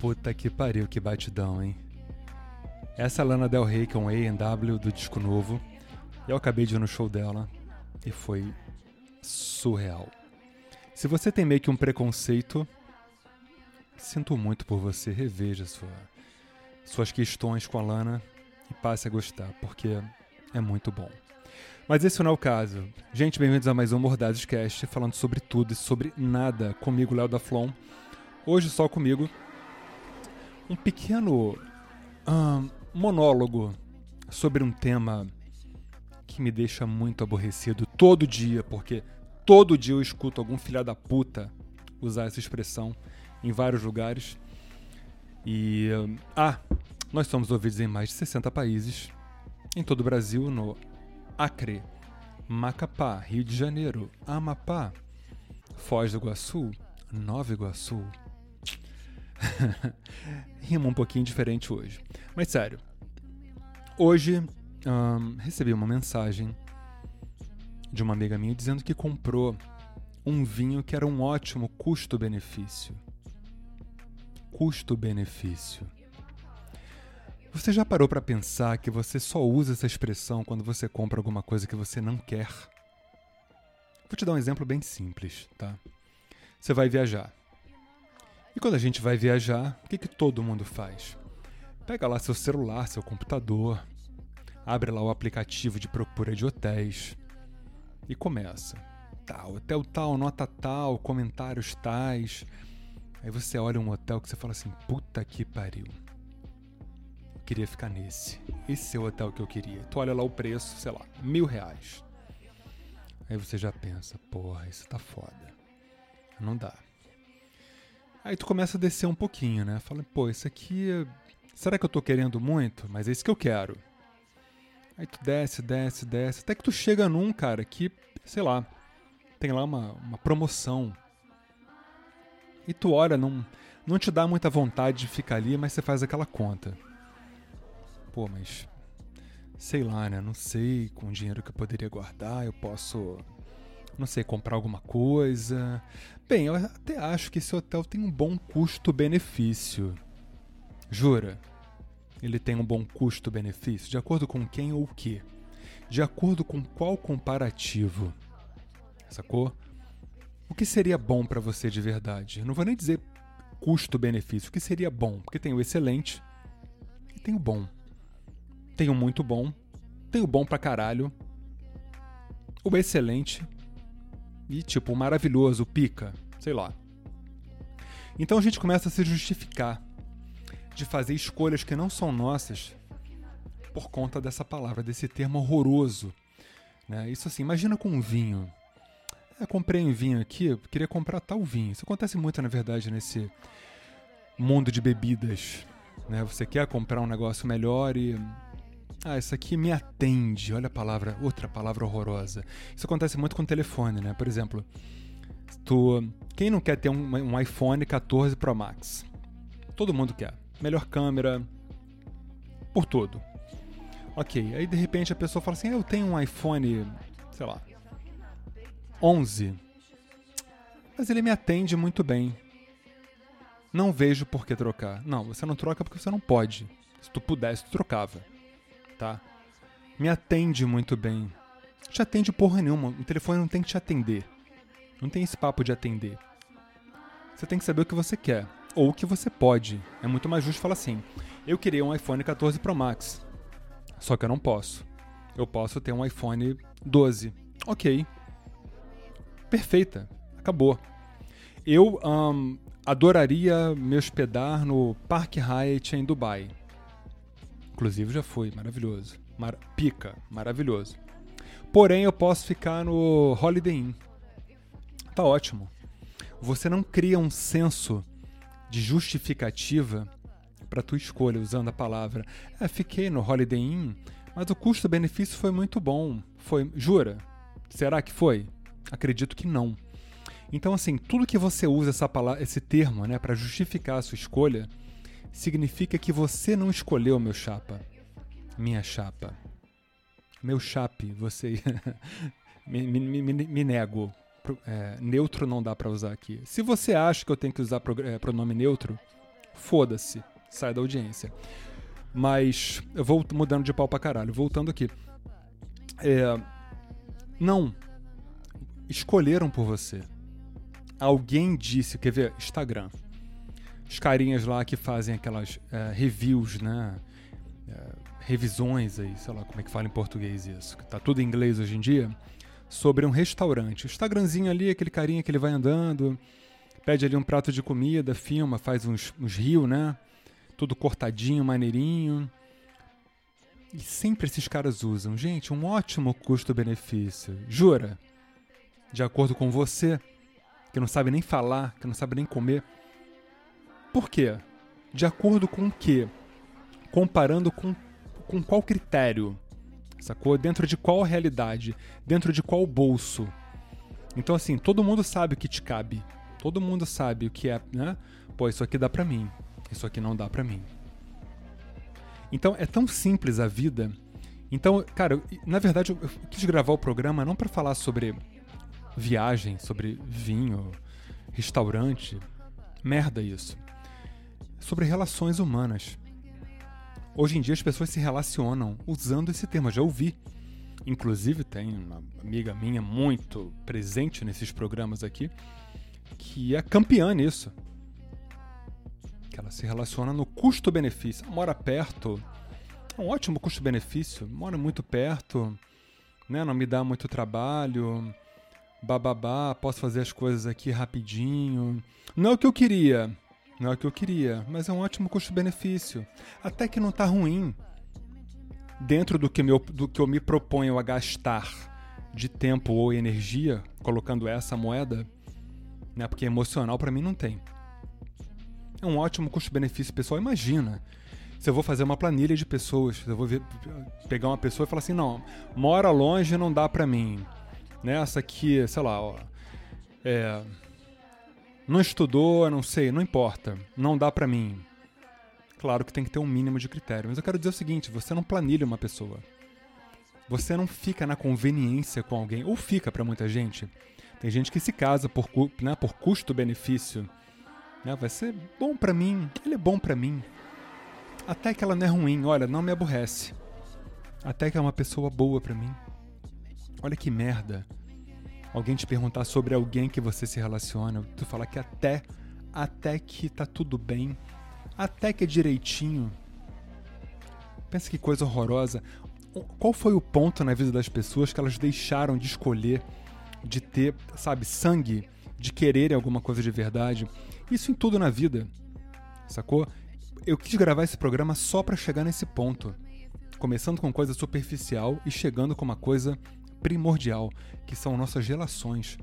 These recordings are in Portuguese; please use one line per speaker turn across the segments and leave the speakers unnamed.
Puta que pariu, que batidão, hein? Essa é a Lana Del Rey com A&W do disco novo. Eu acabei de ir no show dela e foi surreal. Se você tem meio que um preconceito, sinto muito por você. Reveja sua, suas questões com a Lana e passe a gostar, porque é muito bom. Mas esse não é o caso. Gente, bem-vindos a mais um Mordazes Cast, falando sobre tudo e sobre nada, comigo, Léo da Flon. Hoje só comigo, um pequeno monólogo sobre um tema que me deixa muito aborrecido todo dia, porque todo dia eu escuto algum filha da puta usar essa expressão em vários lugares. E. Ah, nós somos ouvidos em mais de 60 países, em todo o Brasil, no Acre, Macapá, Rio de Janeiro, Amapá, Foz do Iguaçu, Nova Iguaçu. Rima um pouquinho diferente hoje. Mas sério, hoje um, recebi uma mensagem de uma amiga minha dizendo que comprou um vinho que era um ótimo custo-benefício. Custo-benefício. Você já parou para pensar que você só usa essa expressão quando você compra alguma coisa que você não quer? Vou te dar um exemplo bem simples, tá? Você vai viajar. E quando a gente vai viajar, o que, que todo mundo faz? Pega lá seu celular, seu computador, abre lá o aplicativo de procura de hotéis e começa. Tá, hotel tal, nota tal, comentários tais. Aí você olha um hotel que você fala assim: puta que pariu. queria ficar nesse. Esse é o hotel que eu queria. Tu olha lá o preço, sei lá, mil reais. Aí você já pensa: porra, isso tá foda. Não dá. Aí tu começa a descer um pouquinho, né? Fala, pô, isso aqui. Será que eu tô querendo muito? Mas é isso que eu quero. Aí tu desce, desce, desce. Até que tu chega num, cara, que, sei lá, tem lá uma, uma promoção. E tu olha, não, não te dá muita vontade de ficar ali, mas você faz aquela conta. Pô, mas. Sei lá, né? Não sei com o dinheiro que eu poderia guardar, eu posso. Não sei, comprar alguma coisa. Bem, eu até acho que esse hotel tem um bom custo-benefício. Jura? ele tem um bom custo-benefício? De acordo com quem ou o que? De acordo com qual comparativo? Sacou? O que seria bom para você de verdade? Eu não vou nem dizer custo-benefício. O que seria bom? Porque tem o excelente e tem o bom. Tem o muito bom, tem o bom pra caralho, o excelente e tipo maravilhoso, pica, sei lá. Então a gente começa a se justificar de fazer escolhas que não são nossas por conta dessa palavra, desse termo horroroso. Né? Isso assim, imagina com um vinho. Eu comprei um vinho aqui, queria comprar tal vinho. Isso acontece muito, na verdade, nesse mundo de bebidas. Né? Você quer comprar um negócio melhor e. Ah, isso aqui me atende. Olha a palavra, outra palavra horrorosa. Isso acontece muito com o telefone, né? Por exemplo, tu, quem não quer ter um, um iPhone 14 Pro Max? Todo mundo quer melhor câmera, por tudo. Ok, aí de repente a pessoa fala assim: eu tenho um iPhone, sei lá, 11, mas ele me atende muito bem. Não vejo por que trocar. Não, você não troca porque você não pode. Se tu pudesse, tu trocava. Tá? Me atende muito bem. Te atende porra nenhuma. O telefone não tem que te atender. Não tem esse papo de atender. Você tem que saber o que você quer ou que você pode. É muito mais justo falar assim: eu queria um iPhone 14 Pro Max, só que eu não posso. Eu posso ter um iPhone 12. Ok. Perfeita. Acabou. Eu um, adoraria me hospedar no Park Hyatt em Dubai. Inclusive já fui, maravilhoso. Mar pica, maravilhoso. Porém, eu posso ficar no Holiday Inn. Tá ótimo. Você não cria um senso de justificativa para tua escolha, usando a palavra. É, fiquei no Holiday Inn, mas o custo-benefício foi muito bom. Foi, jura? Será que foi? Acredito que não. Então, assim, tudo que você usa essa palavra, esse termo, né, para justificar a sua escolha, significa que você não escolheu meu chapa, minha chapa, meu chape. Você me, me, me, me nego é, neutro não dá para usar aqui. Se você acha que eu tenho que usar pro, é, pronome neutro, foda-se, sai da audiência. Mas eu vou mudando de pau pra caralho. Voltando aqui. É, não. Escolheram por você. Alguém disse, quer ver? Instagram. Os carinhas lá que fazem aquelas é, reviews, né? É, revisões aí, sei lá como é que fala em português isso, que tá tudo em inglês hoje em dia, sobre um restaurante. O Instagramzinho ali, aquele carinha que ele vai andando, pede ali um prato de comida, filma, faz uns, uns rios, né? Tudo cortadinho, maneirinho. E sempre esses caras usam. Gente, um ótimo custo-benefício. Jura? De acordo com você, que não sabe nem falar, que não sabe nem comer. Por quê? De acordo com o quê? Comparando com, com qual critério? Sacou? Dentro de qual realidade? Dentro de qual bolso? Então, assim, todo mundo sabe o que te cabe. Todo mundo sabe o que é, né? Pô, isso aqui dá pra mim. Isso aqui não dá pra mim. Então, é tão simples a vida. Então, cara, na verdade, eu quis gravar o programa não para falar sobre viagem, sobre vinho, restaurante. Merda isso sobre relações humanas. Hoje em dia as pessoas se relacionam usando esse termo, já ouvi. Inclusive tem uma amiga minha muito presente nesses programas aqui que é campeã nisso. Que ela se relaciona no custo-benefício. Mora perto, é um ótimo custo-benefício. Mora muito perto, né? não me dá muito trabalho. Bababá, posso fazer as coisas aqui rapidinho. Não é o que eu queria, não é o que eu queria, mas é um ótimo custo-benefício. Até que não tá ruim. Dentro do que, meu, do que eu me proponho a gastar de tempo ou energia, colocando essa moeda, né? Porque emocional para mim não tem. É um ótimo custo-benefício pessoal. Imagina se eu vou fazer uma planilha de pessoas, eu vou ver, pegar uma pessoa e falar assim, não, mora longe não dá para mim. Nessa aqui, sei lá, ó, é, não estudou, não sei, não importa. Não dá para mim. Claro que tem que ter um mínimo de critério. Mas eu quero dizer o seguinte: você não planilha uma pessoa. Você não fica na conveniência com alguém. Ou fica para muita gente. Tem gente que se casa por, né, por custo-benefício. Né, vai ser bom para mim. Ele é bom para mim. Até que ela não é ruim. Olha, não me aborrece. Até que é uma pessoa boa para mim. Olha que merda alguém te perguntar sobre alguém que você se relaciona, tu falar que até até que tá tudo bem, até que é direitinho. Pensa que coisa horrorosa. Qual foi o ponto na vida das pessoas que elas deixaram de escolher, de ter, sabe, sangue, de quererem alguma coisa de verdade? Isso em tudo na vida. Sacou? Eu quis gravar esse programa só para chegar nesse ponto. Começando com coisa superficial e chegando com uma coisa primordial, que são nossas relações,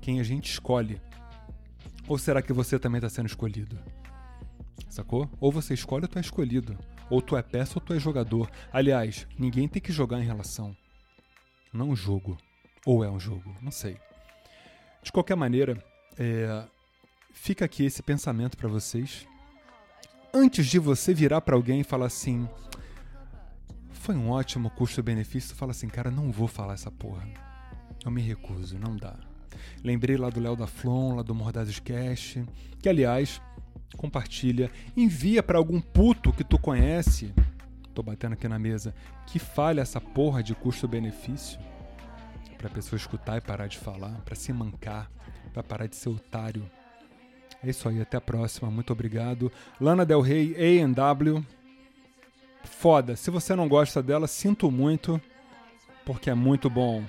quem a gente escolhe. Ou será que você também está sendo escolhido? Sacou? Ou você escolhe ou tu é escolhido. Ou tu é peça ou tu é jogador. Aliás, ninguém tem que jogar em relação. Não jogo. Ou é um jogo, não sei. De qualquer maneira, é... fica aqui esse pensamento para vocês. Antes de você virar para alguém e falar assim: foi um ótimo custo-benefício. Fala assim, cara, não vou falar essa porra. Eu me recuso, não dá. Lembrei lá do Léo da Flon, lá do Mordazes Cash, que aliás, compartilha, envia para algum puto que tu conhece. Tô batendo aqui na mesa, que fale essa porra de custo-benefício. Pra pessoa escutar e parar de falar, para se mancar, para parar de ser otário. É isso aí, até a próxima. Muito obrigado. Lana Del Rey, A&W foda. Se você não gosta dela, sinto muito, porque é muito bom.